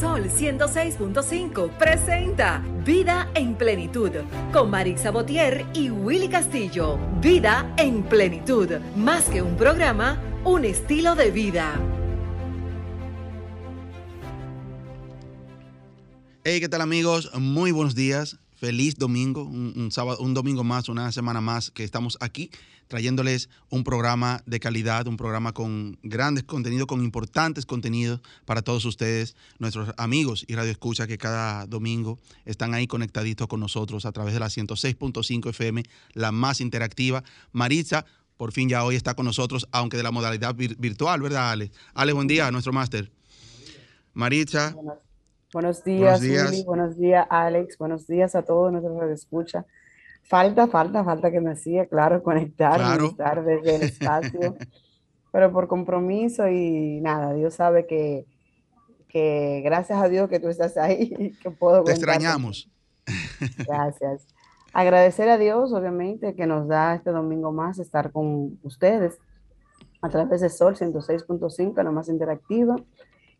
Sol 106.5 presenta Vida en Plenitud con Marisa Botier y Willy Castillo. Vida en Plenitud, más que un programa, un estilo de vida. Hey, ¿qué tal amigos? Muy buenos días. Feliz domingo, un, sábado, un domingo más, una semana más que estamos aquí trayéndoles un programa de calidad, un programa con grandes contenidos, con importantes contenidos para todos ustedes, nuestros amigos y Radio Escucha que cada domingo están ahí conectaditos con nosotros a través de la 106.5 FM, la más interactiva. Maritza, por fin ya hoy está con nosotros, aunque de la modalidad virtual, ¿verdad, Ale? Ale, buen día, nuestro máster. Maritza. Buenos días, buenos días. buenos días, Alex. Buenos días a todos nuestros Radio Escucha. Falta, falta, falta que me siga, claro, conectar, estar desde el espacio, pero por compromiso y nada, Dios sabe que, que gracias a Dios que tú estás ahí que puedo Te extrañamos. Gracias. Agradecer a Dios, obviamente, que nos da este domingo más estar con ustedes a través de Sol 106.5, la más interactiva.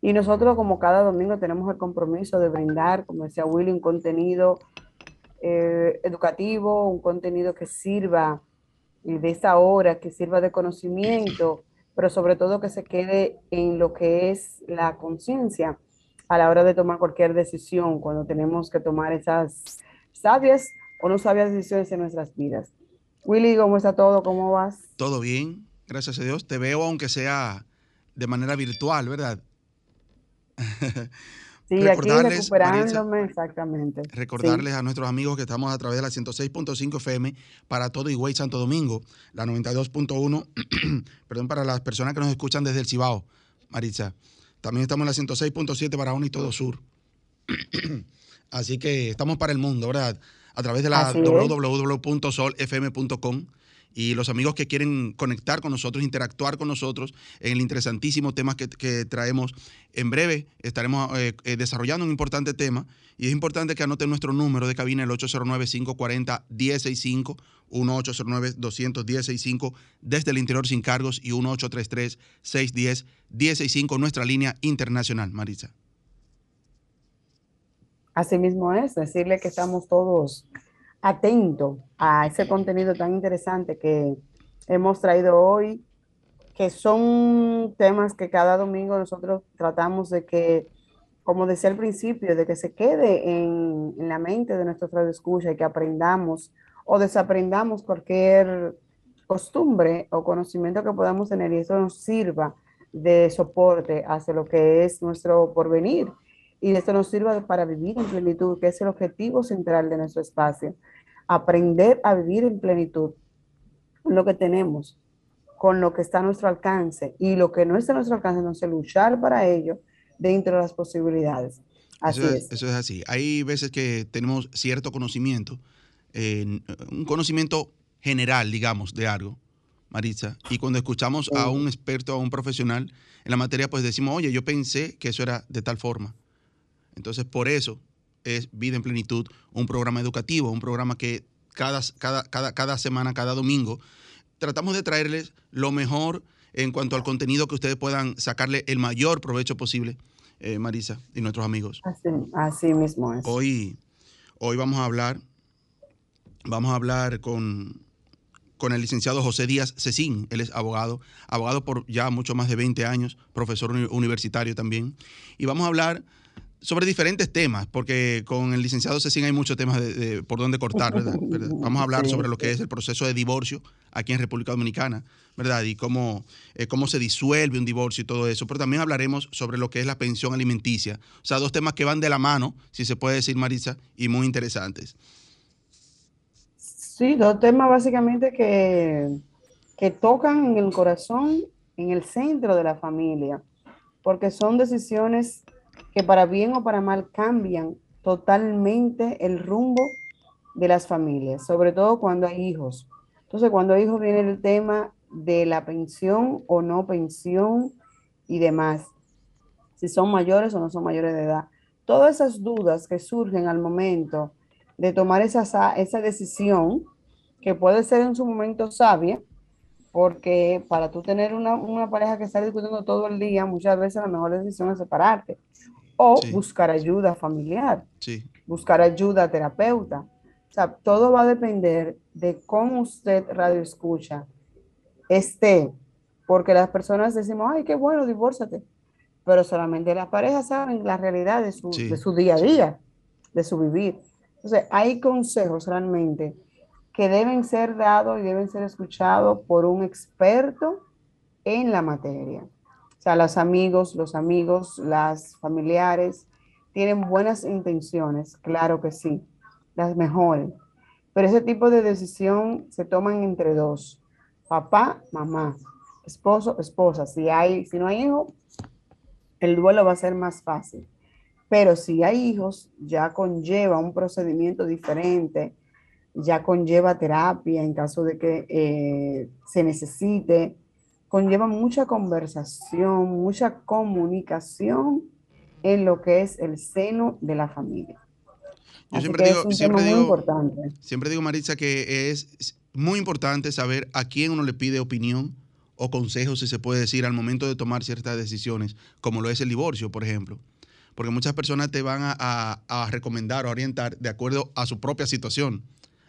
Y nosotros, como cada domingo, tenemos el compromiso de brindar, como decía Willy, un contenido eh, educativo, un contenido que sirva de esta hora, que sirva de conocimiento, pero sobre todo que se quede en lo que es la conciencia a la hora de tomar cualquier decisión, cuando tenemos que tomar esas sabias o no sabias decisiones en nuestras vidas. Willy, ¿cómo está todo? ¿Cómo vas? Todo bien, gracias a Dios. Te veo aunque sea de manera virtual, ¿verdad? Sí, recordarles, aquí recuperándome, exactamente. Recordarles a nuestros amigos que estamos a través de la 106.5 FM para todo Higüey Santo Domingo, la 92.1, perdón, para las personas que nos escuchan desde el Cibao, Maritza. También estamos en la 106.7 para y todo Sur. Así que estamos para el mundo, ¿verdad? A través de la www.solfm.com y los amigos que quieren conectar con nosotros, interactuar con nosotros en el interesantísimo tema que, traemos. En breve estaremos eh, eh, desarrollando un importante tema y es importante que anoten nuestro número de cabina, el 809-540-165, 1809-210-65, desde el interior sin cargos y 1833-610-165, nuestra línea internacional, Marisa. Así mismo es, decirle que estamos todos atento a ese contenido tan interesante que hemos traído hoy, que son temas que cada domingo nosotros tratamos de que, como decía al principio, de que se quede en, la mente de nuestro radio escucha y que aprendamos o desaprendamos cualquier costumbre o conocimiento que podamos tener y eso nos sirva de soporte hacia lo que es nuestro porvenir y esto nos sirva para vivir en plenitud, que es el objetivo central de nuestro espacio. Aprender a vivir en plenitud lo que tenemos, con lo que está a nuestro alcance y lo que no está a nuestro alcance, no sé, luchar para ello dentro de las posibilidades. Así eso es, Eso es así. Hay veces que tenemos cierto conocimiento, un conocimiento general, digamos, de algo, Maritza, y cuando escuchamos a un experto, a un profesional en la materia, pues decimos, oye, yo pensé que eso era de tal forma. Entonces, por eso es Vida en Plenitud, un programa educativo, un programa que cada, cada, cada, cada semana, cada domingo, tratamos de traerles lo mejor en cuanto al contenido que ustedes puedan sacarle el mayor provecho posible, eh, Marisa y nuestros amigos. Así, mismo es. Hoy, hoy vamos a hablar, vamos a hablar con, con el licenciado José Díaz Cecín. Él es abogado, abogado por ya mucho más de 20 años, profesor universitario también. Y vamos a hablar sobre diferentes temas, porque con el licenciado Cecín hay muchos temas de, por donde cortar, ¿verdad? Vamos a hablar sobre lo que es el proceso de divorcio aquí en República Dominicana, ¿verdad? Y cómo, eh, cómo se disuelve un divorcio y todo eso. Pero también hablaremos sobre lo que es la pensión alimenticia. O sea, dos temas que van de la mano, si se puede decir, Marisa, y muy interesantes. Sí, dos temas básicamente que, que tocan en el corazón, en el centro de la familia, porque son decisiones que para bien o para mal cambian totalmente el rumbo de las familias, sobre todo cuando hay hijos. Entonces, cuando hay hijos viene el tema de la pensión o no pensión y demás, si son mayores o no son mayores de edad. Todas esas dudas que surgen al momento de tomar esa, esa decisión, que puede ser en su momento sabia, porque para tú tener una, una pareja que está discutiendo todo el día, muchas veces la mejor decisión es separarte o buscar ayuda familiar, buscar ayuda terapeuta. O sea, todo va a depender de cómo usted radio escucha esté, porque las personas decimos, ay, qué bueno, divórciate, pero solamente las parejas saben la realidad de su, de su día a día, de su vivir. Entonces, hay consejos realmente que deben ser dados y deben ser escuchados por un experto en la materia. O sea, los amigos, los amigos, las familiares tienen buenas intenciones, claro que sí, las mejores. Pero ese tipo de decisión se toman entre dos, papá, mamá, esposo, esposa. Si, hay, si no hay hijos, el duelo va a ser más fácil. Pero si hay hijos, ya conlleva un procedimiento diferente, ya conlleva terapia en caso de que eh, se necesite, conlleva mucha conversación, mucha comunicación en lo que es el seno de la familia. Yo siempre digo, siempre digo, importante. siempre digo, Maritza, que es muy importante saber a quién uno le pide opinión o consejos, si se puede decir, al momento de tomar ciertas decisiones, como lo es el divorcio, por ejemplo. Porque muchas personas te van a, a recomendar o orientar de acuerdo a su propia situación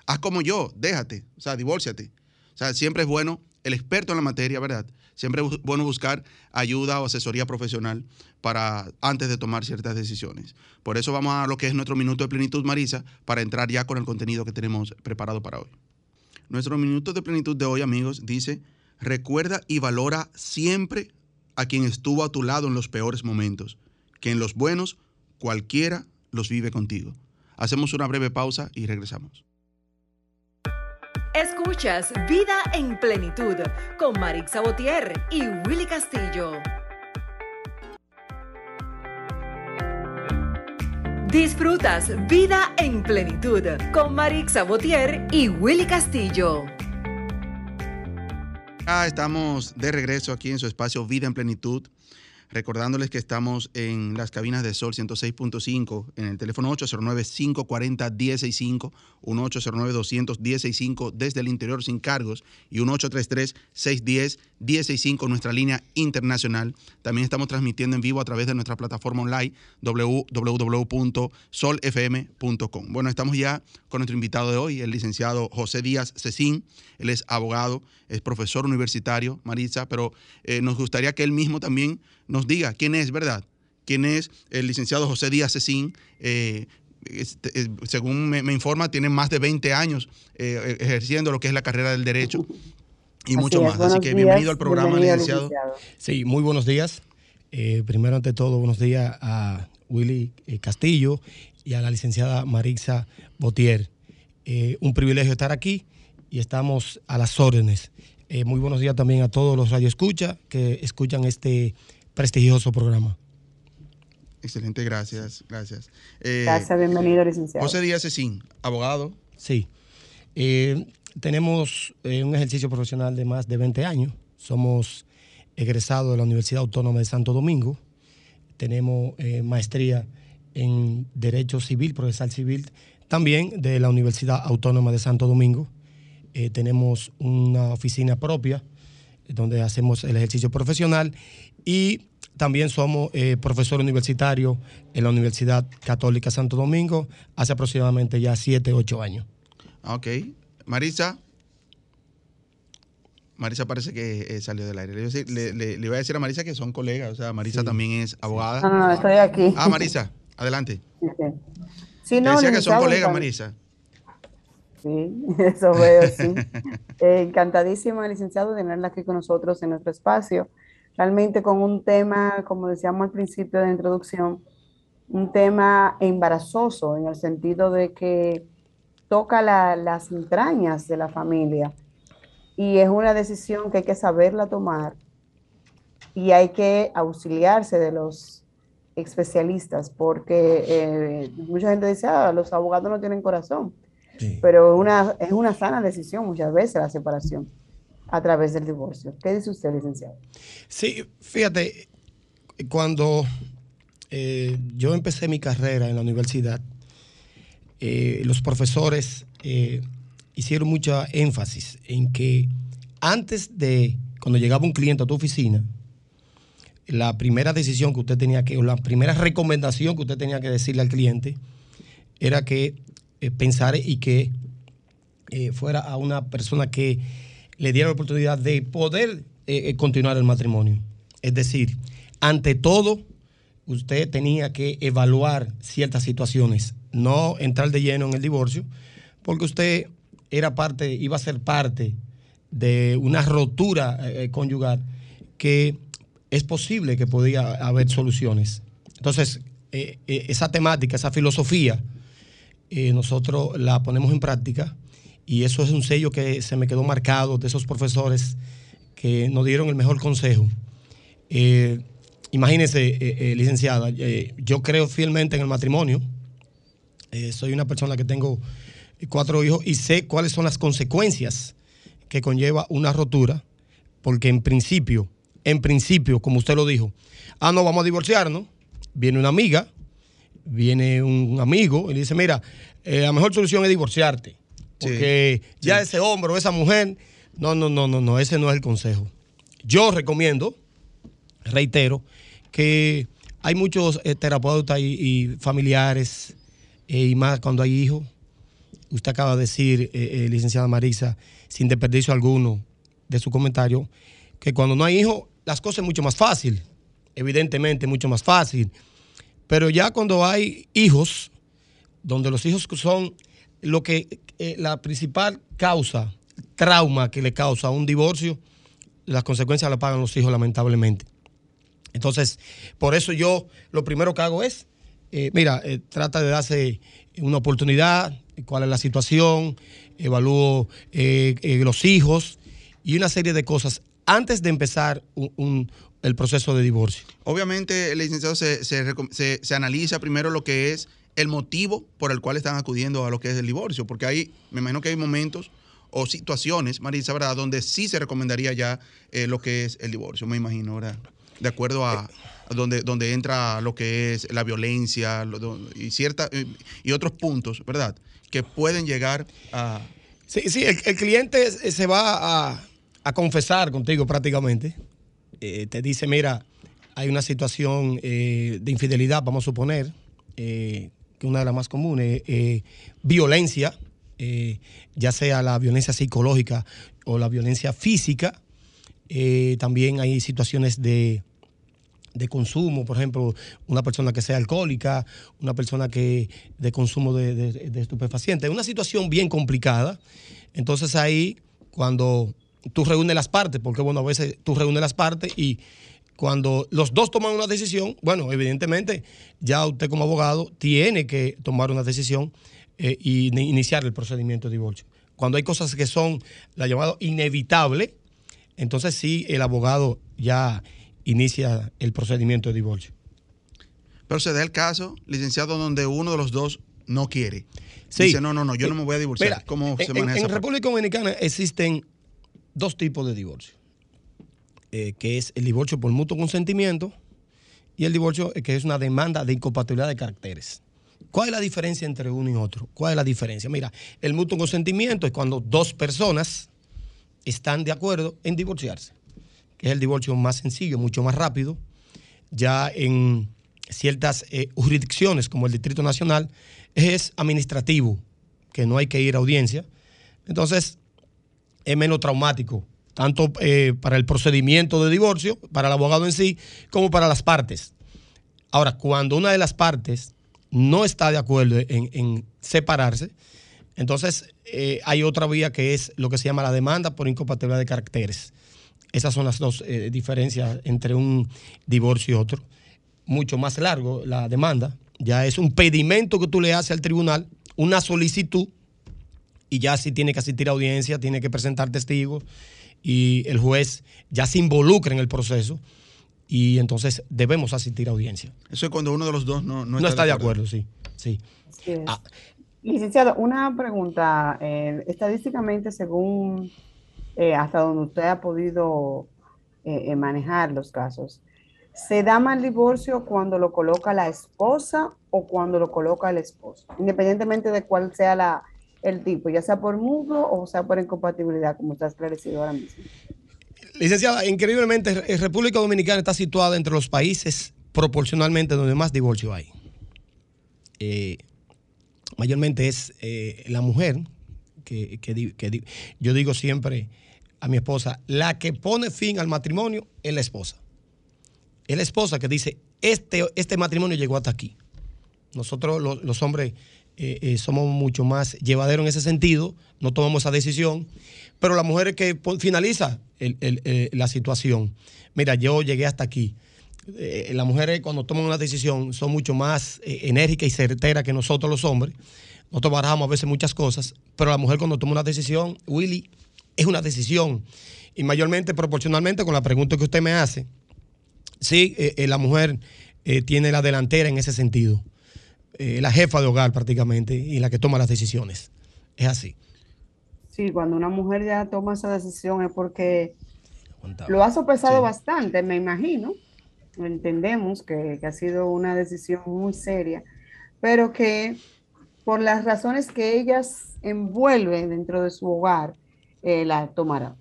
haz como yo, déjate, o sea, divórciate. O sea, siempre es bueno, el experto en la materia, ¿verdad? Siempre es bueno buscar ayuda o asesoría profesional para antes de tomar ciertas decisiones. Por eso vamos a lo que es nuestro minuto de plenitud, Marisa, para entrar ya con el contenido que tenemos preparado para hoy. Nuestro minuto de plenitud de hoy, amigos, dice, recuerda y valora siempre a quien estuvo a tu lado en los peores momentos, que en los buenos cualquiera los vive contigo. Hacemos una breve pausa y regresamos. Escuchas Vida en Plenitud con Marix Sabotier y Willy Castillo. Disfrutas Vida en Plenitud con Marix Sabotier y Willy Castillo. Ah, estamos de regreso aquí en su espacio Vida en Plenitud Recordándoles que estamos en las cabinas de Sol 106.5, en el teléfono 809-540-165, un 809-200-165 desde el interior sin cargos y un 833-610-165, nuestra línea internacional. También estamos transmitiendo en vivo a través de nuestra plataforma online www.solfm.com. Bueno, estamos ya con nuestro invitado de hoy, el licenciado José Díaz Cecín. Él es abogado, es profesor universitario, Maritza, pero eh, nos gustaría que él mismo también nos diga quién es, ¿verdad? ¿Quién es el licenciado José Díaz Cecín? Eh, este, según me, informa, tiene más de 20 años eh, ejerciendo lo que es la carrera del derecho y mucho más. Así que bienvenido al programa, licenciado. Sí, muy buenos días. primero, ante todo, buenos días a Willy Castillo y a la licenciada Marixa Botier. un privilegio estar aquí y estamos a las órdenes. Eh, muy buenos días también a todos los radioescuchas que escuchan este prestigioso programa. Excelente, gracias, gracias. Eh, gracias, bienvenido, licenciado. José Díaz Cecín, abogado. Sí. Eh, tenemos un ejercicio profesional de más de 20 años. Somos egresados de la Universidad Autónoma de Santo Domingo. Tenemos maestría en Derecho Civil, Procesal Civil, también de la Universidad Autónoma de Santo Domingo. Eh, tenemos una oficina propia donde hacemos el ejercicio profesional y también somos eh, profesor universitario en la Universidad Católica Santo Domingo hace aproximadamente ya 7, 8 años. Ok. Marisa. Marisa parece que eh, salió del aire. Le, voy a decir a Marisa que son colegas, o sea, Marisa también es abogada. No, no, estoy aquí. Ah, Marisa, adelante. Sí, no, decía que son colegas, Marisa. Sí, eso veo, sí. Eh, encantadísima, licenciado, de tenerla aquí con nosotros en nuestro espacio. Realmente con un tema, como decíamos al principio de la introducción, un tema embarazoso en el sentido de que toca las entrañas de la familia. Y es una decisión que hay que saberla tomar y hay que auxiliarse de los especialistas porque eh, mucha gente dice, ah, los abogados no tienen corazón pero una, es una sana decisión muchas veces la separación a través del divorcio. ¿Qué dice usted, licenciado? Sí, fíjate, cuando eh, yo empecé mi carrera en la universidad, eh, los profesores eh, hicieron mucha énfasis en que antes de, cuando llegaba un cliente a tu oficina, la primera decisión que usted tenía que, o la primera recomendación que usted tenía que decirle al cliente era que eh, pensara y que fuera a una persona que le diera la oportunidad de poder eh, continuar el matrimonio. Es decir, ante todo, usted tenía que evaluar ciertas situaciones, no entrar de lleno en el divorcio, porque usted era parte, iba a ser parte de una rotura conyugal que es posible que podía haber soluciones. Entonces, esa temática, esa filosofía, nosotros la ponemos en práctica y eso es un sello que se me quedó marcado de esos profesores que nos dieron el mejor consejo. Eh, imagínese, eh, eh, licenciada, yo creo fielmente en el matrimonio. soy una persona que tengo cuatro hijos y sé cuáles son las consecuencias que conlleva una rotura, porque en principio, en principio, como usted lo dijo, ah, no, vamos a divorciarnos, viene una amiga, viene un amigo y le dice, mira, la mejor solución es divorciarte. Porque ya ese hombre o esa mujer, no, no, no, no, no, ese no es el consejo. Yo recomiendo, reitero, que hay muchos eh, terapeutas y, familiares, eh, y más cuando hay hijos. Usted acaba de decir, eh, licenciada Marisa, sin desperdicio alguno de su comentario, que cuando no hay hijos, las cosas es mucho más fácil. Evidentemente, mucho más fácil. Pero ya cuando hay hijos, donde los hijos son lo que eh, la principal causa, trauma que le causa un divorcio, las consecuencias las pagan los hijos lamentablemente. Entonces, por eso yo lo primero que hago es, eh, mira, eh, trata de darse una oportunidad, cuál es la situación, evalúo los hijos y una serie de cosas antes de empezar el proceso de divorcio. Obviamente, el licenciado se, se analiza primero lo que es el motivo por el cual están acudiendo a lo que es el divorcio, porque ahí me imagino que hay momentos o situaciones, Marisa, ¿verdad?, donde sí se recomendaría ya eh, lo que es el divorcio, me imagino, ¿verdad? De acuerdo a, donde, donde entra lo que es la violencia y, cierta, y otros puntos, ¿verdad?, que pueden llegar a... Sí, sí, el, cliente se va a, confesar contigo prácticamente. Eh, te dice, mira, hay una situación eh, de infidelidad, vamos a suponer, que una de las más comunes, eh, violencia, eh, ya sea la violencia psicológica o la violencia física. Eh, también hay situaciones de, consumo, por ejemplo, una persona que sea alcohólica, una persona que de consumo de, de estupefacientes. Es una situación bien complicada. Entonces ahí, cuando tú reúnes las partes, porque bueno, a veces tú reúnes las partes y cuando los dos toman una decisión, bueno, evidentemente ya usted como abogado tiene que tomar una decisión e iniciar el procedimiento de divorcio. Cuando hay cosas que son la llamada inevitable, entonces sí el abogado ya inicia el procedimiento de divorcio. Pero se da el caso, licenciado, donde uno de los dos no quiere. Dice, no, no, no, yo no me voy a divorciar. ¿Cómo se maneja En, en República Dominicana existen dos tipos de divorcio. Eh, que es el divorcio por mutuo consentimiento y el divorcio eh, que es una demanda de incompatibilidad de caracteres. ¿Cuál es la diferencia entre uno y otro? ¿Cuál es la diferencia? Mira, el mutuo consentimiento es cuando dos personas están de acuerdo en divorciarse, que es el divorcio más sencillo, mucho más rápido. Ya en ciertas eh, jurisdicciones como el Distrito Nacional es administrativo, que no hay que ir a audiencia. Entonces, es menos traumático tanto eh, para el procedimiento de divorcio, para el abogado en sí, como para las partes. Ahora, cuando una de las partes no está de acuerdo en, separarse, entonces eh, hay otra vía que es lo que se llama la demanda por incompatibilidad de caracteres. Esas son las dos eh, diferencias entre un divorcio y otro. Mucho más largo la demanda, ya es un pedimento que tú le haces al tribunal, una solicitud, y ya si tiene que asistir a audiencia, tiene que presentar testigos y el juez ya se involucra en el proceso y entonces debemos asistir a audiencia. Eso es cuando uno de los dos no, no, está, de acuerdo. sí. sí. Ah. Licenciado, una pregunta. Eh, estadísticamente, según eh, hasta donde usted ha podido eh, manejar los casos, ¿se da mal divorcio cuando lo coloca la esposa o cuando lo coloca el esposo? Independientemente de cuál sea la, el tipo, ya sea por mutuo o sea por incompatibilidad, como está esclarecido ahora mismo. Licenciada, increíblemente, República Dominicana está situada entre los países proporcionalmente donde más divorcio hay. Eh, mayormente es eh, la mujer, que, yo digo siempre a mi esposa, la que pone fin al matrimonio es la esposa. Es la esposa que dice, este, este matrimonio llegó hasta aquí. Nosotros los, hombres eh, somos mucho más llevaderos en ese sentido, no tomamos esa decisión, pero la mujer es que finaliza la situación. Mira, yo llegué hasta aquí eh, las mujeres cuando toman una decisión son mucho más eh, enérgicas y certeras que nosotros los hombres. Nosotros barajamos a veces muchas cosas, pero la mujer cuando toma una decisión, Willy, es una decisión. Y mayormente, proporcionalmente con la pregunta que usted me hace, sí, eh, la mujer tiene la delantera en ese sentido. La jefa de hogar prácticamente y la que toma las decisiones. Es así. Sí, cuando una mujer ya toma esa decisión es porque lo ha sopesado bastante, me imagino entendemos que, ha sido una decisión muy seria, pero que por las razones que ellas envuelven dentro de su hogar, eh, la tomará.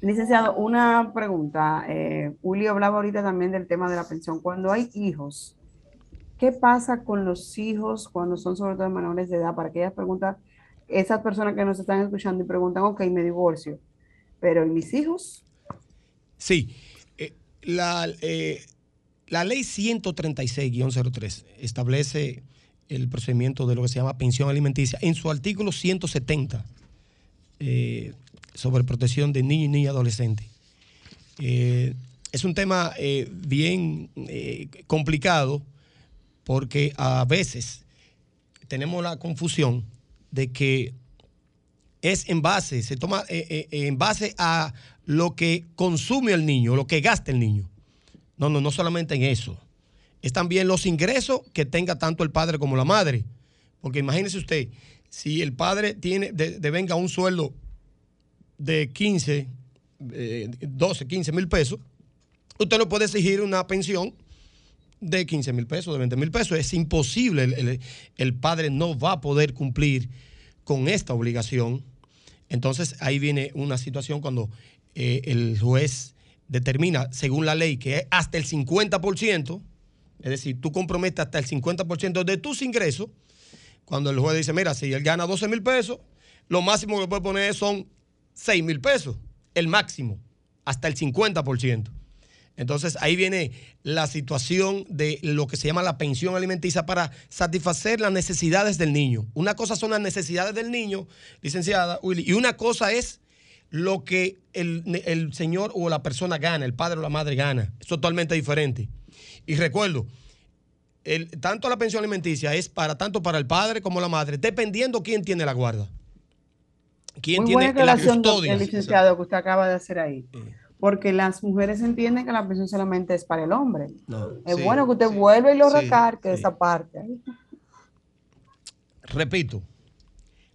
Licenciado, una pregunta. Eh, Julio hablaba ahorita también del tema de la pensión. Cuando hay hijos, ¿qué pasa con los hijos cuando son sobre todo menores de edad? Para que ellas preguntan, esas personas que nos están escuchando y preguntan, ok, me divorcio, pero ¿y mis hijos? Sí, la, eh, la ley 136-03 establece el procedimiento de lo que se llama pensión alimenticia en su artículo 170 eh, sobre protección de niños y niñas adolescentes. Eh, es un tema bien complicado porque a veces tenemos la confusión de que es en base, se toma en base a lo que consume el niño, lo que gasta el niño. No, no, no solamente en eso. Es también los ingresos que tenga tanto el padre como la madre. Porque imagínese usted, si el padre tiene, devenga un sueldo de 15, 12, 15 mil pesos, usted no puede exigir una pensión de 15 mil pesos, de 20 mil pesos. Es imposible. El, el, padre no va a poder cumplir con esta obligación. Entonces ahí viene una situación cuando eh, el juez determina, según la ley, que es hasta el 50%, es decir, tú comprometes hasta el 50% de tus ingresos, cuando el juez dice, mira, si él gana 12 mil pesos, lo máximo que puede poner son 6 mil pesos, el máximo, hasta el 50%. Entonces ahí viene la situación de lo que se llama la pensión alimenticia para satisfacer las necesidades del niño. Una cosa son las necesidades del niño, licenciada Willy, y una cosa es lo que el, señor o la persona gana, el padre o la madre gana. Es totalmente diferente. Y recuerdo, el, tanto la pensión alimenticia es para tanto para el padre como la madre, dependiendo quién tiene la guarda. ¿Quién tiene la custodia? El licenciado que usted acaba de hacer ahí. Porque las mujeres entienden que la pensión solamente es para el hombre. es bueno que usted vuelva y lo recargue esa parte. Repito,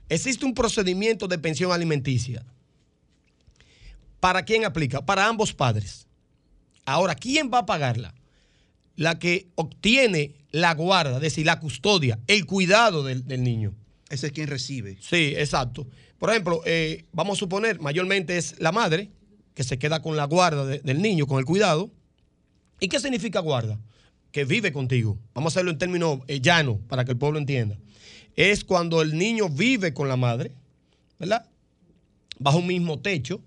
existe un procedimiento de pensión alimenticia ¿Para quién aplica? Para ambos padres. Ahora, ¿quién va a pagarla? La que obtiene la guarda, es decir, la custodia, el cuidado del, niño. Ese es quien recibe. Sí, exacto. Por ejemplo, eh, vamos a suponer, mayormente es la madre que se queda con la guarda del niño, con el cuidado. ¿Y qué significa guarda? Que vive contigo. Vamos a hacerlo en términos eh, llanos para que el pueblo entienda. Es cuando el niño vive con la madre, ¿verdad? Bajo un mismo techo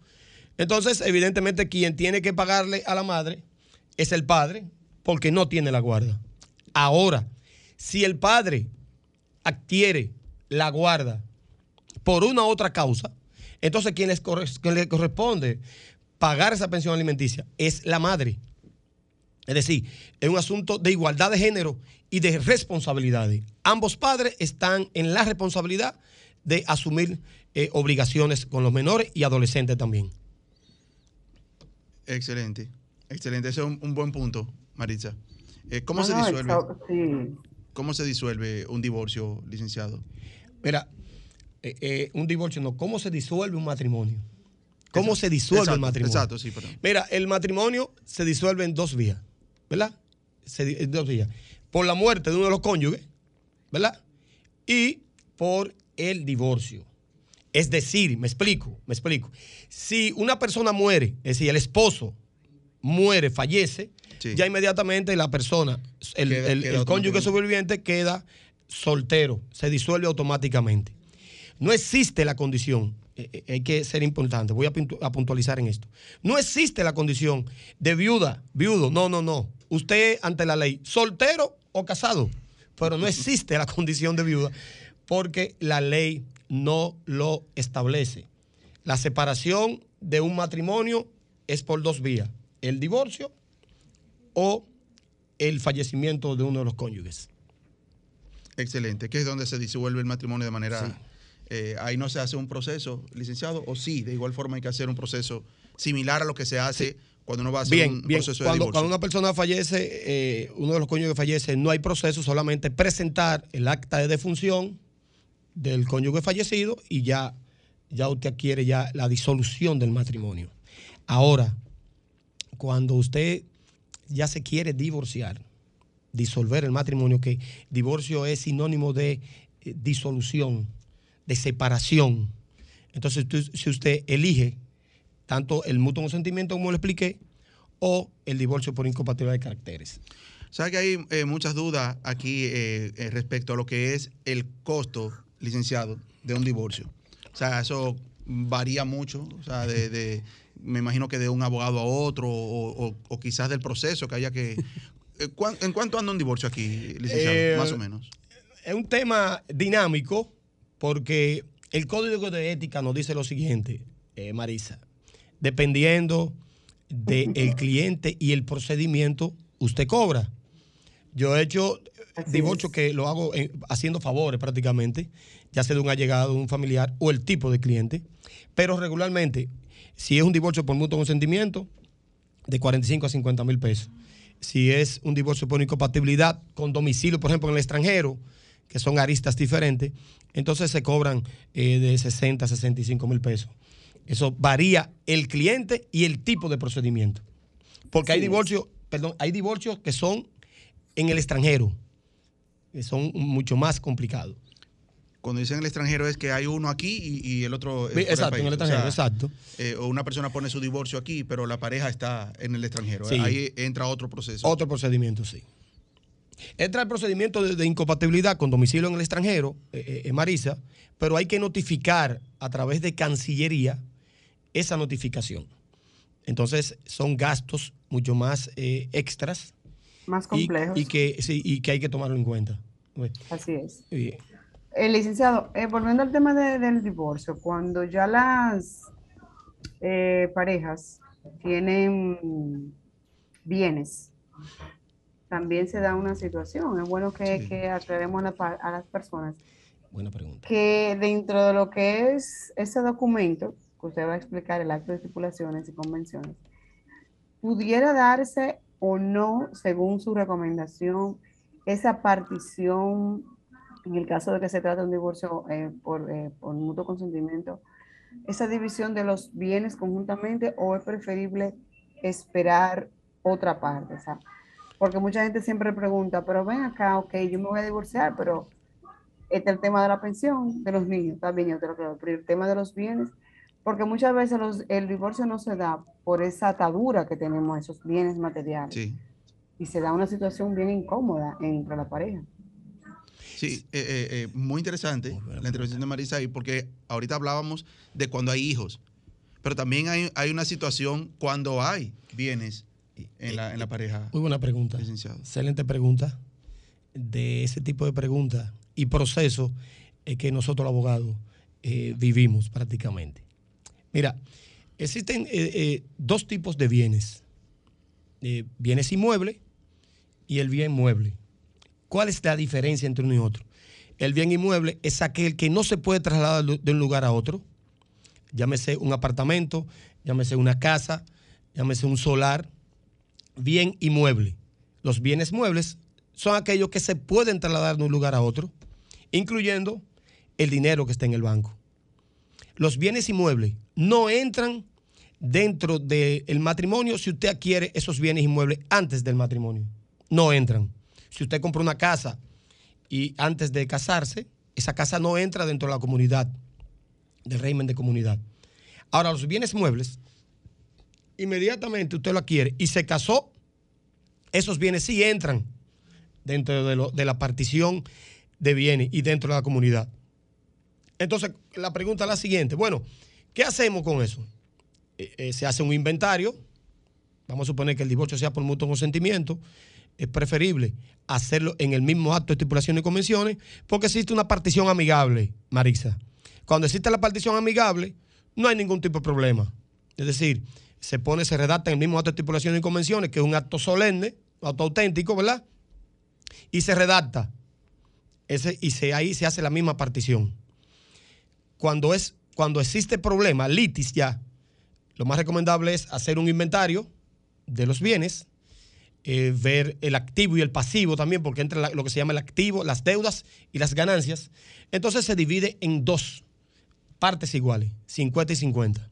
entonces, evidentemente, quien tiene que pagarle a la madre es el padre, porque no tiene la guarda. Ahora, si el padre adquiere la guarda por una u otra causa, entonces quien, le corresponde pagar esa pensión alimenticia es la madre. Es decir, es un asunto de igualdad de género y de responsabilidades. Ambos padres están en la responsabilidad de asumir eh, obligaciones con los menores y adolescentes también. Excelente, excelente. Ese es un, buen punto, Maritza. Eh, ¿Cómo se disuelve? ¿Cómo se disuelve un divorcio, licenciado? Mira, eh, eh, un divorcio no, ¿cómo se disuelve un matrimonio? ¿Cómo se disuelve el matrimonio? Exacto, sí, perdón. Mira, el matrimonio se disuelve en dos vías, ¿verdad? en dos vías. Por la muerte de uno de los cónyuges, ¿verdad? Y por el divorcio. Es decir, me explico, me explico. Si una persona muere, es decir, el esposo muere, fallece, Sí. ya inmediatamente la persona, el, Queda- el- queda el cónyuge sobreviviente queda soltero, se disuelve automáticamente. No existe la condición, eh, eh, hay que ser importante, voy a, puntu- a puntualizar en esto. No existe la condición de viuda, viudo, no, no, no. Usted ante la ley, soltero o casado, pero no existe la condición de viuda porque la ley no lo establece. La separación de un matrimonio es por dos vías, el divorcio o el fallecimiento de uno de los cónyuges. Excelente, que es donde se disuelve el matrimonio de manera... eh, ahí no se hace un proceso, licenciado, o sí, de igual forma hay que hacer un proceso similar a lo que se hace cuando uno va a hacer Bien, un bien. proceso de Cuando, divorcio. cuando una persona fallece, eh, uno de los cónyuges fallece, no hay proceso, solamente presentar el acta de defunción del cónyuge fallecido y ya, ya usted adquiere ya la disolución del matrimonio. Ahora, cuando usted ya se quiere divorciar, disolver el matrimonio, que divorcio es sinónimo de eh, disolución, de separación. Entonces, tú- si usted elige tanto el mutuo consentimiento, como le expliqué, o el divorcio por incompatibilidad de caracteres. Sabe que hay eh, muchas dudas aquí eh, eh, respecto a lo que es el costo, licenciado, de un divorcio. O sea, eso varía mucho, o sea, de, de- me imagino que de un abogado a otro, o, o- o quizás del proceso que haya que... ¿cuán- ¿En cuánto anda un divorcio aquí, licenciado? Más o menos. Es un tema dinámico porque el código de ética nos dice lo siguiente, eh, Marisa. Dependiendo del cliente y el procedimiento, usted cobra. Yo he hecho divorcio que lo hago eh, haciendo favores prácticamente, ya sea de un allegado, de un familiar o el tipo de cliente. Pero regularmente, si es un divorcio por mutuo consentimiento, de 45 a 50 mil pesos. Si es un divorcio por incompatibilidad con domicilio, por ejemplo, en el extranjero, que son aristas diferentes, entonces se cobran eh, de 60 a 65 mil pesos. Eso varía el cliente y el tipo de procedimiento. Porque hay es. divorcios, perdón, hay divorcios que son en el extranjero, que son mucho más complicados. Cuando dicen el extranjero es que hay uno aquí y, y el otro... del exacto, en el país. O extranjero, sea, exacto. eh, o una persona pone su divorcio aquí, pero la pareja está en el extranjero. Sí. Ahí entra otro proceso. Otro procedimiento, sí. Entra el procedimiento de, de incompatibilidad con domicilio en el extranjero, eh, eh, Marisa, pero hay que notificar a través de Cancillería esa notificación. Entonces, son gastos mucho más eh, extras Más complejos. y que, sí, y que hay que tomarlo en cuenta. Así es. Eh, licenciado, eh, volviendo al tema de- del divorcio, cuando ya las eh, parejas tienen bienes, también se da una situación. Es bueno que, Sí. que aclaremos a, la a las personas buena pregunta. que dentro de lo que es ese documento, que usted va a explicar, el acto de estipulaciones y convenciones, pudiera darse o no, según su recomendación, esa partición, en el caso de que se trate de un divorcio eh, por, eh, por mutuo consentimiento, esa división de los bienes conjuntamente o es preferible esperar otra parte. O sea, porque mucha gente siempre pregunta, pero ven acá, ok, yo me voy a divorciar, pero este es el tema de la pensión de los niños, también yo te lo creo, pero el tema de los bienes, porque muchas veces los- el divorcio no se da por esa atadura que tenemos a esos bienes materiales Sí. y se da una situación bien incómoda entre la pareja. Sí, eh, eh, eh, muy interesante la intervención de Marisa ahí, porque ahorita hablábamos de cuando hay hijos, pero también hay, hay una situación cuando hay bienes en la, en la pareja, Muy buena pregunta. licenciado. Excelente pregunta. De ese tipo de preguntas y procesos eh, que nosotros los abogados eh, vivimos prácticamente. Mira, existen eh, eh, dos tipos de bienes. Eh, bienes inmuebles y el bien mueble. ¿Cuál es la diferencia entre uno y otro? El bien inmueble es aquel que no se puede trasladar de un lugar a otro. Llámese un apartamento, llámese una casa, llámese un solar. Bien inmueble. Los bienes muebles son aquellos que se pueden trasladar de un lugar a otro, incluyendo el dinero que está en el banco. Los bienes inmuebles no entran dentro del matrimonio si usted adquiere esos bienes inmuebles antes del matrimonio. No entran. Si usted compra una casa y antes de casarse, esa casa no entra dentro de la comunidad. del régimen de comunidad. Ahora, los bienes muebles, inmediatamente usted lo adquiere y se casó, esos bienes sí entran dentro de, de la partición de bienes y dentro de la comunidad. Entonces, la pregunta es la siguiente. Bueno, ¿qué hacemos con eso? Eh, eh, se hace un inventario. Vamos a suponer que el divorcio sea por mutuo consentimiento. Es preferible hacerlo en el mismo acto de estipulación y convenciones porque existe una partición amigable, Marisa. Cuando existe la partición amigable, no hay ningún tipo de problema. Es decir, se pone, se redacta en el mismo acto de estipulación y convenciones, que es un acto solemne, acto auténtico, ¿verdad? Y se redacta. Ese, y se, ahí se hace la misma partición. Cuando, es, cuando existe problema, litis ya, lo más recomendable es hacer un inventario de los bienes, eh, ver el activo y el pasivo también, porque entra lo que se llama el activo, las deudas y las ganancias. Entonces se divide en dos partes iguales, 50 y 50.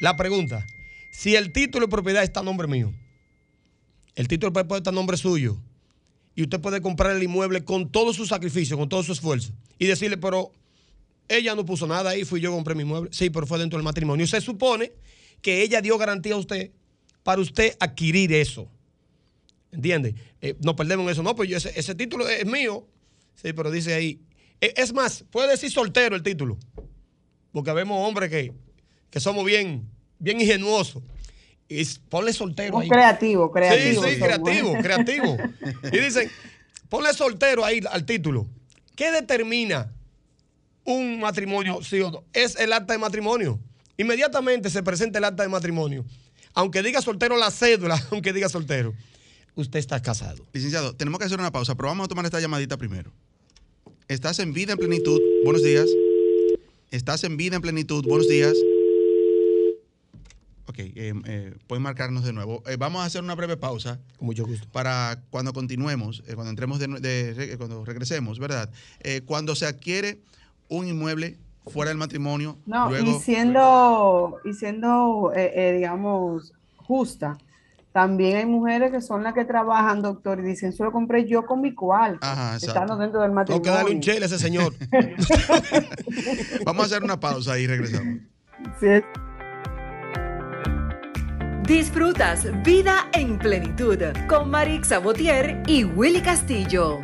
La pregunta, si el título de propiedad está a nombre mío, el título de propiedad está a nombre suyo, y usted puede comprar el inmueble con todo su sacrificio, con todo su esfuerzo, y decirle, pero ella no puso nada ahí, fui yo compré mi inmueble. Sí, pero fue dentro del matrimonio. Se supone que ella dio garantía a usted para usted adquirir eso. ¿Entiende? Eh, no perdemos eso. No, pues ese, ese, título es mío. Sí, pero dice ahí. Eh, es más, puede decir soltero el título. Porque vemos hombres que, que somos bien, bien ingenuosos. Y ponle soltero ahí. Creativo, creativo. Sí, sí, creativo, creativo. Y dicen, ponle soltero ahí al título. ¿Qué determina un matrimonio, sí o no? Es el acta de matrimonio. Inmediatamente se presenta el acta de matrimonio. Aunque diga soltero la cédula, aunque diga soltero, usted está casado. Licenciado, tenemos que hacer una pausa, pero vamos a tomar esta llamadita primero. Estás en vida en plenitud. Buenos días. Estás en vida en plenitud. Buenos días. Ok, eh, eh, pueden marcarnos de nuevo. Eh, vamos a hacer una breve pausa. Con mucho gusto. Para cuando continuemos, eh, cuando entremos de, de, cuando regresemos, ¿verdad? cuando se adquiere un inmueble fuera del matrimonio. No, y siendo, y siendo digamos, justa, también hay mujeres que son las que trabajan, doctor, y dicen, eso lo compré yo con mi cual, estando dentro del matrimonio. Tengo que darle un chele a ese señor. Vamos a hacer una pausa y regresamos. Sí. Disfrutas Vida en Plenitud con Marix Sabotier y Willy Castillo.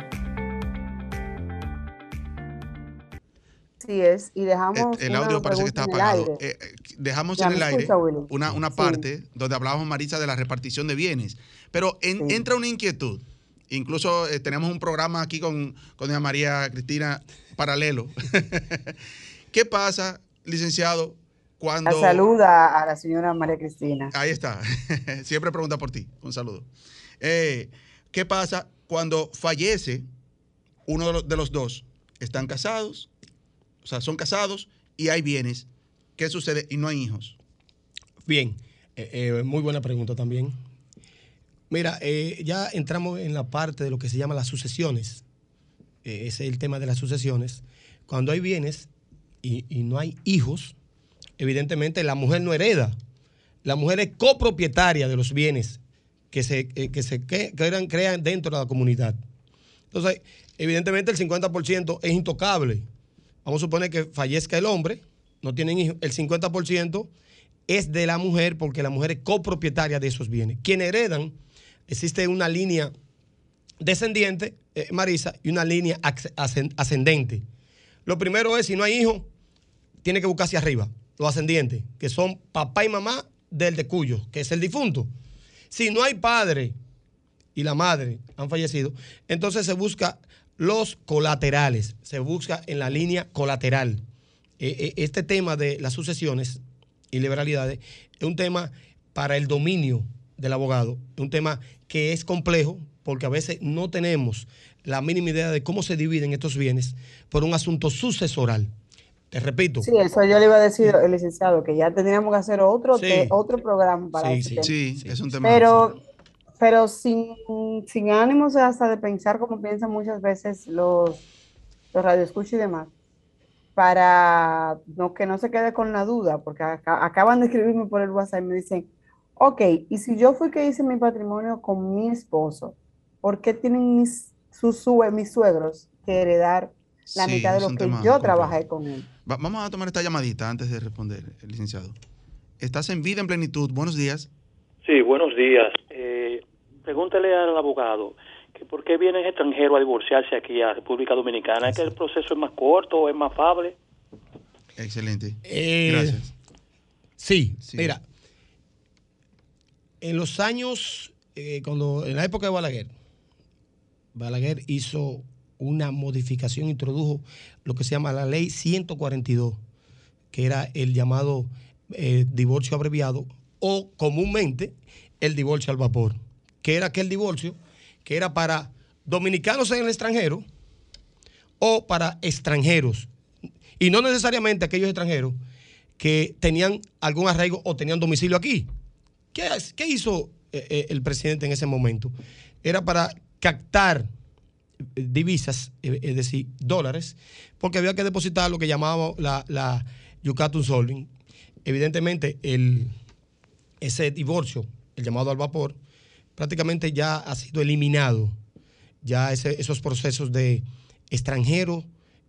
Sí es, y dejamos. El, audio parece que está apagado. Eh, eh, dejamos en el aire una, una parte donde hablábamos, Marisa, de la repartición de bienes. Pero entra una inquietud. Incluso eh, tenemos un programa aquí con, con doña María Cristina paralelo. ¿Qué pasa, licenciado, cuando... saluda a la señora María Cristina. Ahí está. Siempre pregunta por ti. Un saludo. Eh, ¿Qué pasa cuando fallece uno de los dos? Están casados, o sea, son casados y hay bienes. ¿Qué sucede? Y no hay hijos. Bien, eh, eh, muy buena pregunta también. Mira, ya entramos en la parte de lo que se llama las sucesiones. ese es el tema de las sucesiones. Cuando hay bienes y, y no hay hijos, evidentemente la mujer no hereda. La mujer es copropietaria de los bienes que se, eh, que se crean, crean dentro de la comunidad. Entonces, evidentemente el 50% es intocable. Vamos a suponer que fallezca el hombre, no tienen hijos, el 50% es de la mujer porque la mujer es copropietaria de esos bienes. Quienes heredan, existe una línea descendiente, eh, Marisa, y una línea ascendente. Lo primero es, si no hay hijos, tiene que buscar hacia arriba los ascendientes, que son papá y mamá del de cuyo, que es el difunto. Si no hay padre y la madre han fallecido, entonces se busca los colaterales, se busca en la línea colateral. E, e, este tema de las sucesiones y liberalidades es un tema para el dominio del abogado, un tema que es complejo porque a veces no tenemos la mínima idea de cómo se dividen estos bienes por un asunto sucesoral. Te repito. Sí, eso yo le iba a decir, el licenciado, que ya tendríamos que hacer otro, otro programa para sí, sí, sí, es un tema. Pero, pero sin, sin ánimos hasta de pensar como piensan muchas veces los, los radioescuchos y demás, para no, que no se quede con la duda, porque acaban de escribirme por el WhatsApp y me dicen, ok, y si yo fui que hice mi patrimonio con mi esposo, ¿por qué tienen mis, sus, mis suegros que heredar la mitad de lo que yo trabajé con él? Vamos a tomar esta llamadita antes de responder, licenciado. Estás en vida en plenitud. Buenos días. Sí, buenos días. Eh, pregúntale al abogado que por qué vienen extranjeros a divorciarse aquí a República Dominicana. ¿Es que el proceso es más corto o es más afable? Excelente. Eh, Gracias. Sí, mira, en los años, eh, cuando en la época de Balaguer, Balaguer hizo una modificación, introdujo lo que se llama la ley 142, que era el llamado eh, divorcio abreviado o comúnmente el divorcio al vapor, que era aquel divorcio que era para dominicanos en el extranjero o para extranjeros, y no necesariamente aquellos extranjeros que tenían algún arraigo o tenían domicilio aquí. ¿Qué, qué hizo eh, eh, el presidente en ese momento? Era para captar divisas, eh, es decir, dólares, porque había que depositar lo que llamábamos la, la Yucatán Solving. Evidentemente, el, ese divorcio, el llamado al vapor, prácticamente ya ha sido eliminado. Ya esos procesos de extranjero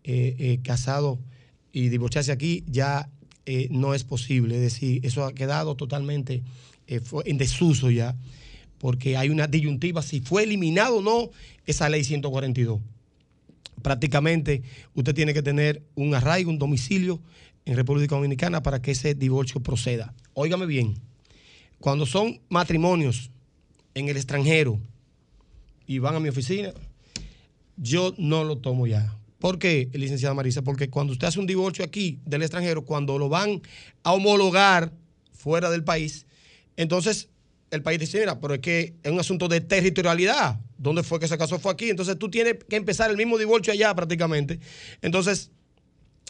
eh, eh, casado y divorciarse aquí ya no es posible. Es decir, eso ha quedado totalmente en desuso ya porque hay una disyuntiva si fue eliminado o no esa ley 142. Prácticamente usted tiene que tener un arraigo, un domicilio en República Dominicana para que ese divorcio proceda. Óigame bien, cuando son matrimonios en el extranjero y van a mi oficina, yo no lo tomo ya. ¿Por qué, licenciada Marisa? Porque cuando usted hace un divorcio aquí del extranjero, cuando lo van a homologar fuera del país, entonces el país dice, mira, pero es que es un asunto de territorialidad. ¿Dónde fue que se casó? Fue aquí. Entonces tú tienes que empezar el mismo divorcio allá prácticamente. Entonces,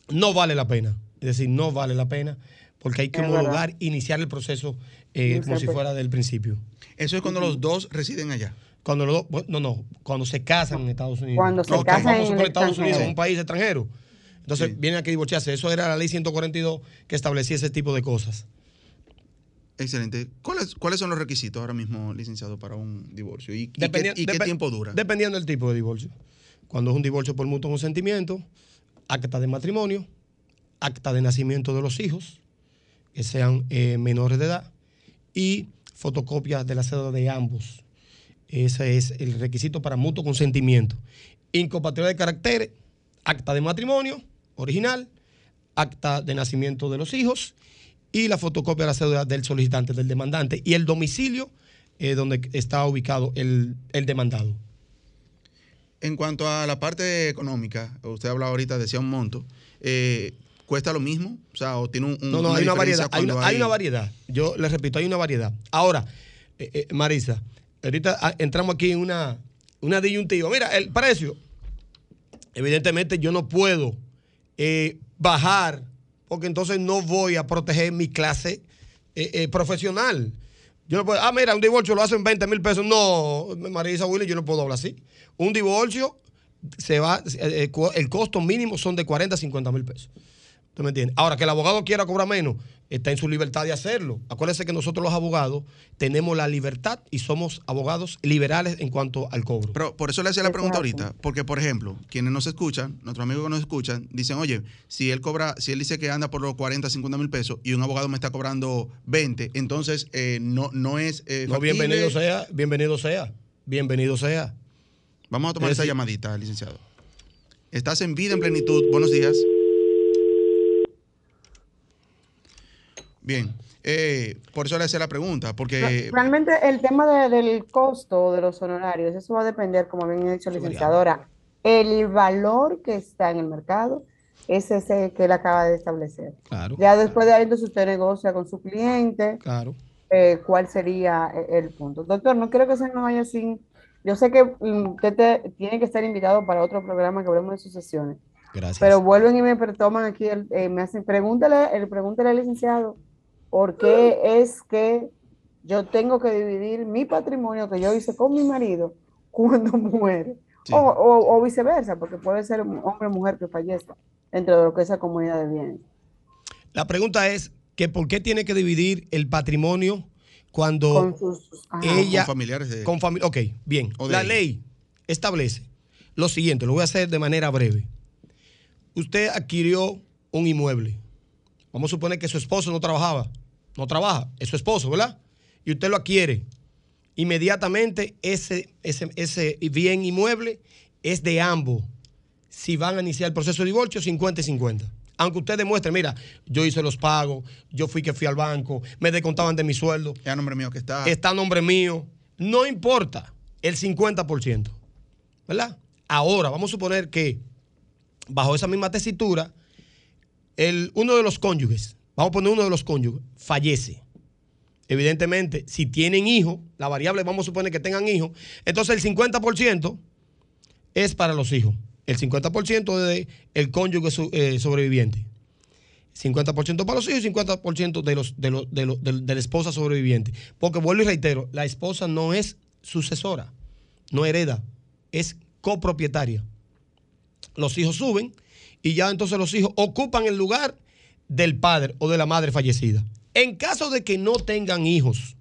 no vale la pena. Es decir, no vale la pena porque hay que homologar, iniciar el proceso eh, como si fuera del principio. Eso es cuando los dos residen allá. Cuando los dos, no, no, cuando se casan en Estados Unidos. Cuando se casan en Estados Unidos, en un país extranjero. Entonces vienen aquí a divorciarse. Eso era la ley 142 que establecía ese tipo de cosas. Excelente. ¿Cuáles, ¿Cuáles son los requisitos ahora mismo, licenciado, para un divorcio? ¿Y, qué, tiempo dura? Dependiendo del tipo de divorcio. Cuando es un divorcio por mutuo consentimiento, acta de matrimonio, acta de nacimiento de los hijos, que sean eh, menores de edad, y fotocopias de la cédula de ambos. Ese es el requisito para mutuo consentimiento. Incompatibilidad de caracteres, acta de matrimonio original, acta de nacimiento de los hijos y la fotocopia de la cédula del solicitante, del demandante, y el domicilio eh, donde está ubicado el, demandado. En cuanto a la parte económica, usted hablaba ahorita, decía un monto, eh, ¿cuesta lo mismo? O sea, ¿o tiene un, No, no, hay una variedad. Hay una, variedad. Yo le repito, hay una variedad. Ahora, eh, Marisa, ahorita ah, entramos aquí en una, una disyuntiva. Mira, el precio, evidentemente yo no puedo bajar porque entonces no voy a proteger mi clase eh, eh, profesional. Yo no puedo, ah, mira, un divorcio lo hacen 20 mil pesos. No, Marisa Willy, yo no puedo hablar así. Un divorcio se va, eh, el costo mínimo son de 40 a 50 mil pesos. ¿Tú me entiendes? Ahora, que el abogado quiera cobrar menos, está en su libertad de hacerlo. Acuérdense que nosotros los abogados tenemos la libertad y somos abogados liberales en cuanto al cobro. Pero por eso le hacía la pregunta ahorita, porque por ejemplo, quienes nos escuchan, nuestros amigos que nos escuchan, dicen, oye, si él cobra, si él dice que anda por los 40, 50 mil pesos y un abogado me está cobrando 20, entonces eh, no, no es... Eh, no, bienvenido sea, bienvenido sea, bienvenido sea. Vamos a tomar esa llamadita, licenciado. Estás en vida en plenitud. Buenos días. Bien, eh, por eso le hacía la pregunta, porque... Realmente el tema del costo de los honorarios, eso va a depender, como bien ha dicho la licenciadora, el valor que está en el mercado es ese que él acaba de establecer. Claro. Ya después de ahí, entonces usted negocia con su cliente. Claro. Eh, ¿Cuál sería eh, el punto? Doctor, no quiero que se nos vaya sin... Yo sé que mm, usted tiene que estar invitado para otro programa que hablemos de sucesiones. Gracias. Pero vuelven y me toman aquí, me hacen, pregúntale, el, pregúntale al licenciado ¿Por qué es que yo tengo que dividir mi patrimonio que yo hice con mi marido cuando muere? O, viceversa, porque puede ser un hombre o mujer que fallezca dentro de lo que es esa comunidad de bienes. La pregunta es que por qué tiene que dividir el patrimonio cuando con sus, ella... Con familiares de... Con ok, bien. La ley establece lo siguiente, lo voy a hacer de manera breve. Usted adquirió un inmueble. Vamos a suponer que su esposo no trabajaba, no trabaja, es su esposo, ¿verdad? Y usted lo adquiere. Inmediatamente ese, ese, ese bien inmueble es de ambos. Si van a iniciar el proceso de divorcio, 50 y 50 aunque usted demuestre, mira, yo hice los pagos, yo fui que fui al banco, me descontaban de mi sueldo. Es a nombre mío que está. Está a nombre mío. No importa el 50%. ¿Verdad? Ahora, vamos a suponer que bajo esa misma tesitura, el, uno de los cónyuges, vamos a poner uno de los cónyuges, fallece. Evidentemente, si tienen hijos, la variable vamos a suponer que tengan hijos, entonces el 50% es para los hijos el 50% de el cónyuge eh, sobreviviente. 50% para los hijos y 50% de, los, de, los, de, la esposa sobreviviente. Porque vuelvo y reitero, la esposa no es sucesora, no hereda, es copropietaria. Los hijos suben y ya entonces los hijos ocupan el lugar del padre o de la madre fallecida. En caso de que no tengan hijos,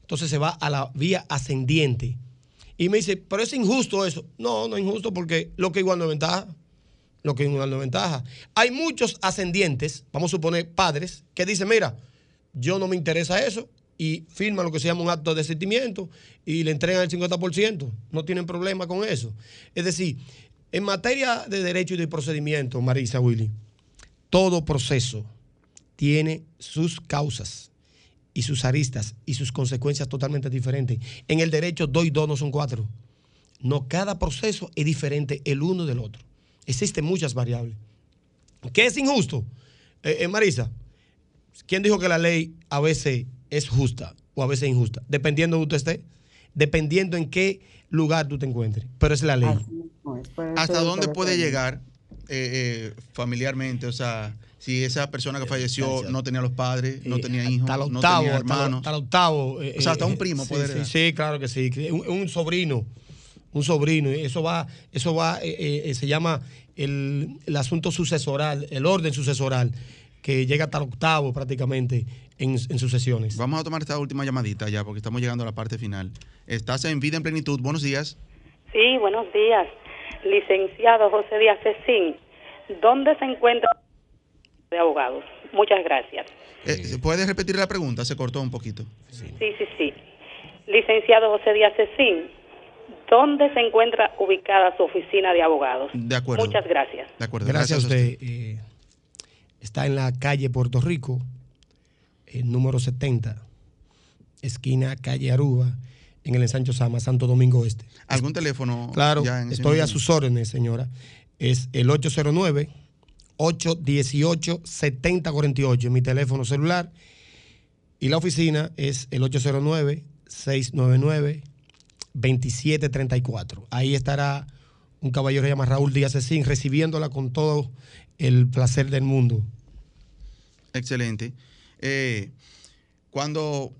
entonces se va a la vía ascendiente y me dice, pero es injusto eso. No, no es injusto porque lo que igual no es ventaja. Lo que igual no es ventaja. Hay muchos ascendientes, vamos a suponer padres, que dicen, mira, yo no me interesa eso y firman lo que se llama un acto de sentimiento y le entregan el 50%. No tienen problema con eso. Es decir, en materia de derecho y de procedimiento, Marisa Willy, todo proceso tiene sus causas y sus aristas y sus consecuencias totalmente diferentes. En el derecho, dos y dos no son cuatro. No, cada proceso es diferente el uno del otro. Existen muchas variables. ¿Qué es injusto? Eh, eh, Marisa, ¿quién dijo que la ley a veces es justa o a veces injusta? Dependiendo de usted esté, dependiendo en qué lugar tú te encuentres. Pero es la ley. ¿Hasta dónde puede llegar eh, familiarmente? O sea, si esa persona que falleció no tenía los padres, no tenía hijos, no tenía hermanos. Hasta el octavo. o sea, hasta un eh, primo sí, puede sí, claro que sí. Un, sobrino, un sobrino. Eso va, eso va, eh, eh, se llama el, asunto sucesoral, el orden sucesoral, que llega hasta el octavo prácticamente en, en sucesiones. Vamos a tomar esta última llamadita ya, porque estamos llegando a la parte final. Estás en Vida en Plenitud. Buenos días. Sí, buenos días. Licenciado José Díaz Cecín, ¿dónde se encuentra de abogados. Muchas gracias. Eh, ¿Puedes repetir la pregunta? Se cortó un poquito. Sí, sí, sí. Licenciado José Díaz Cecín, ¿dónde se encuentra ubicada su oficina de abogados? De acuerdo. Muchas gracias. De acuerdo. Gracias, a usted. Eh, está en la calle Puerto Rico, el número 70, esquina calle Aruba, en el ensancho Sama, Santo Domingo Este. ¿Algún teléfono? Claro, estoy a sus órdenes, señora. Es el 809 818-7048, mi teléfono celular. Y la oficina es el 809-699-2734. Ahí estará un caballero llamado Raúl Díaz Cecín recibiéndola con todo el placer del mundo. Excelente. Eh, cuando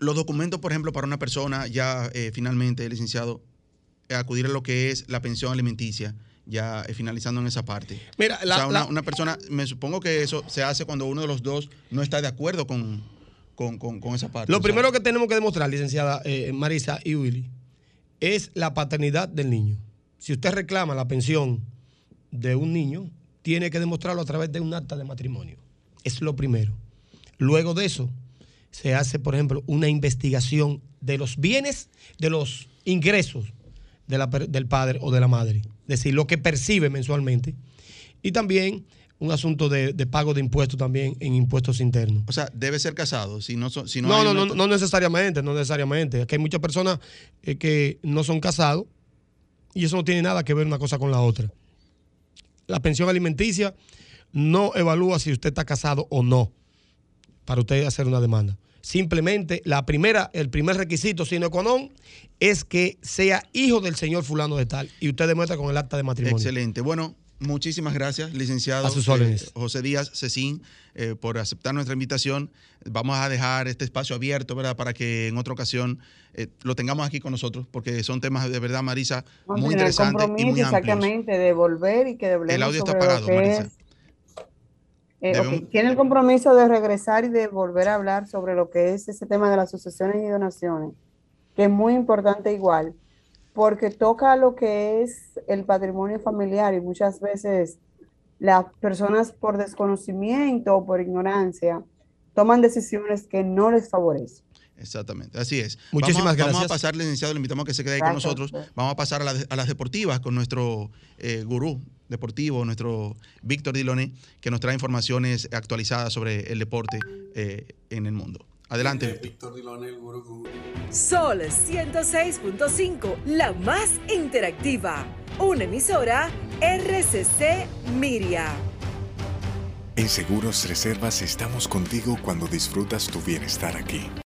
los documentos, por ejemplo, para una persona ya eh, finalmente, licenciado, acudir a lo que es la pensión alimenticia, ya eh, finalizando en esa parte. Mira, una, persona, me supongo que eso se hace cuando uno de los dos no está de acuerdo con, con, esa parte. Lo primero que tenemos que demostrar, licenciada eh, Marisa y Willy, es la paternidad del niño. Si usted reclama la pensión de un niño, tiene que demostrarlo a través de un acta de matrimonio. Es lo primero. Luego de eso, se hace, por ejemplo, una investigación de los bienes, de los ingresos del padre o de la madre decir, lo que percibe mensualmente. Y también un asunto de, pago de impuestos también en impuestos internos. O sea, debe ser casado. Si no, si no, no, no, no, necesariamente, no necesariamente. Aquí hay muchas personas eh, que no son casados y eso no tiene nada que ver una cosa con la otra. La pensión alimenticia no evalúa si usted está casado o no para usted hacer una demanda. Simplemente la primera, el primer requisito sino qua es que sea hijo del señor fulano de tal y usted demuestra con el acta de matrimonio. Excelente. Bueno, muchísimas gracias, licenciado a sus órdenes. Eh, José Díaz Cecín, eh, por aceptar nuestra invitación. Vamos a dejar este espacio abierto, ¿verdad? Para que en otra ocasión eh, lo tengamos aquí con nosotros, porque son temas de verdad, Marisa, muy interesantes y muy exactamente de volver y que de El audio está apagado, Marisa. Eh, Tiene el compromiso de regresar y de volver a hablar sobre lo que es ese tema de las sucesiones y donaciones, que es muy importante igual, porque toca lo que es el patrimonio familiar y muchas veces las personas por desconocimiento o por ignorancia toman decisiones que no les favorecen. Exactamente, así es. Muchísimas vamos, gracias. Vamos a pasar, licenciado, le invitamos a que se quede ahí con nosotros. Vamos a pasar a, la- a las deportivas con nuestro eh, gurú deportivo, nuestro Víctor Diloné, que nos trae informaciones actualizadas sobre el deporte eh, en el mundo. Adelante, Víctor. Víctor Dilone, el gurú gurú. Sol 106.5, la más interactiva. Una emisora RCC Miria. En Seguros Reservas estamos contigo cuando disfrutas tu bienestar aquí.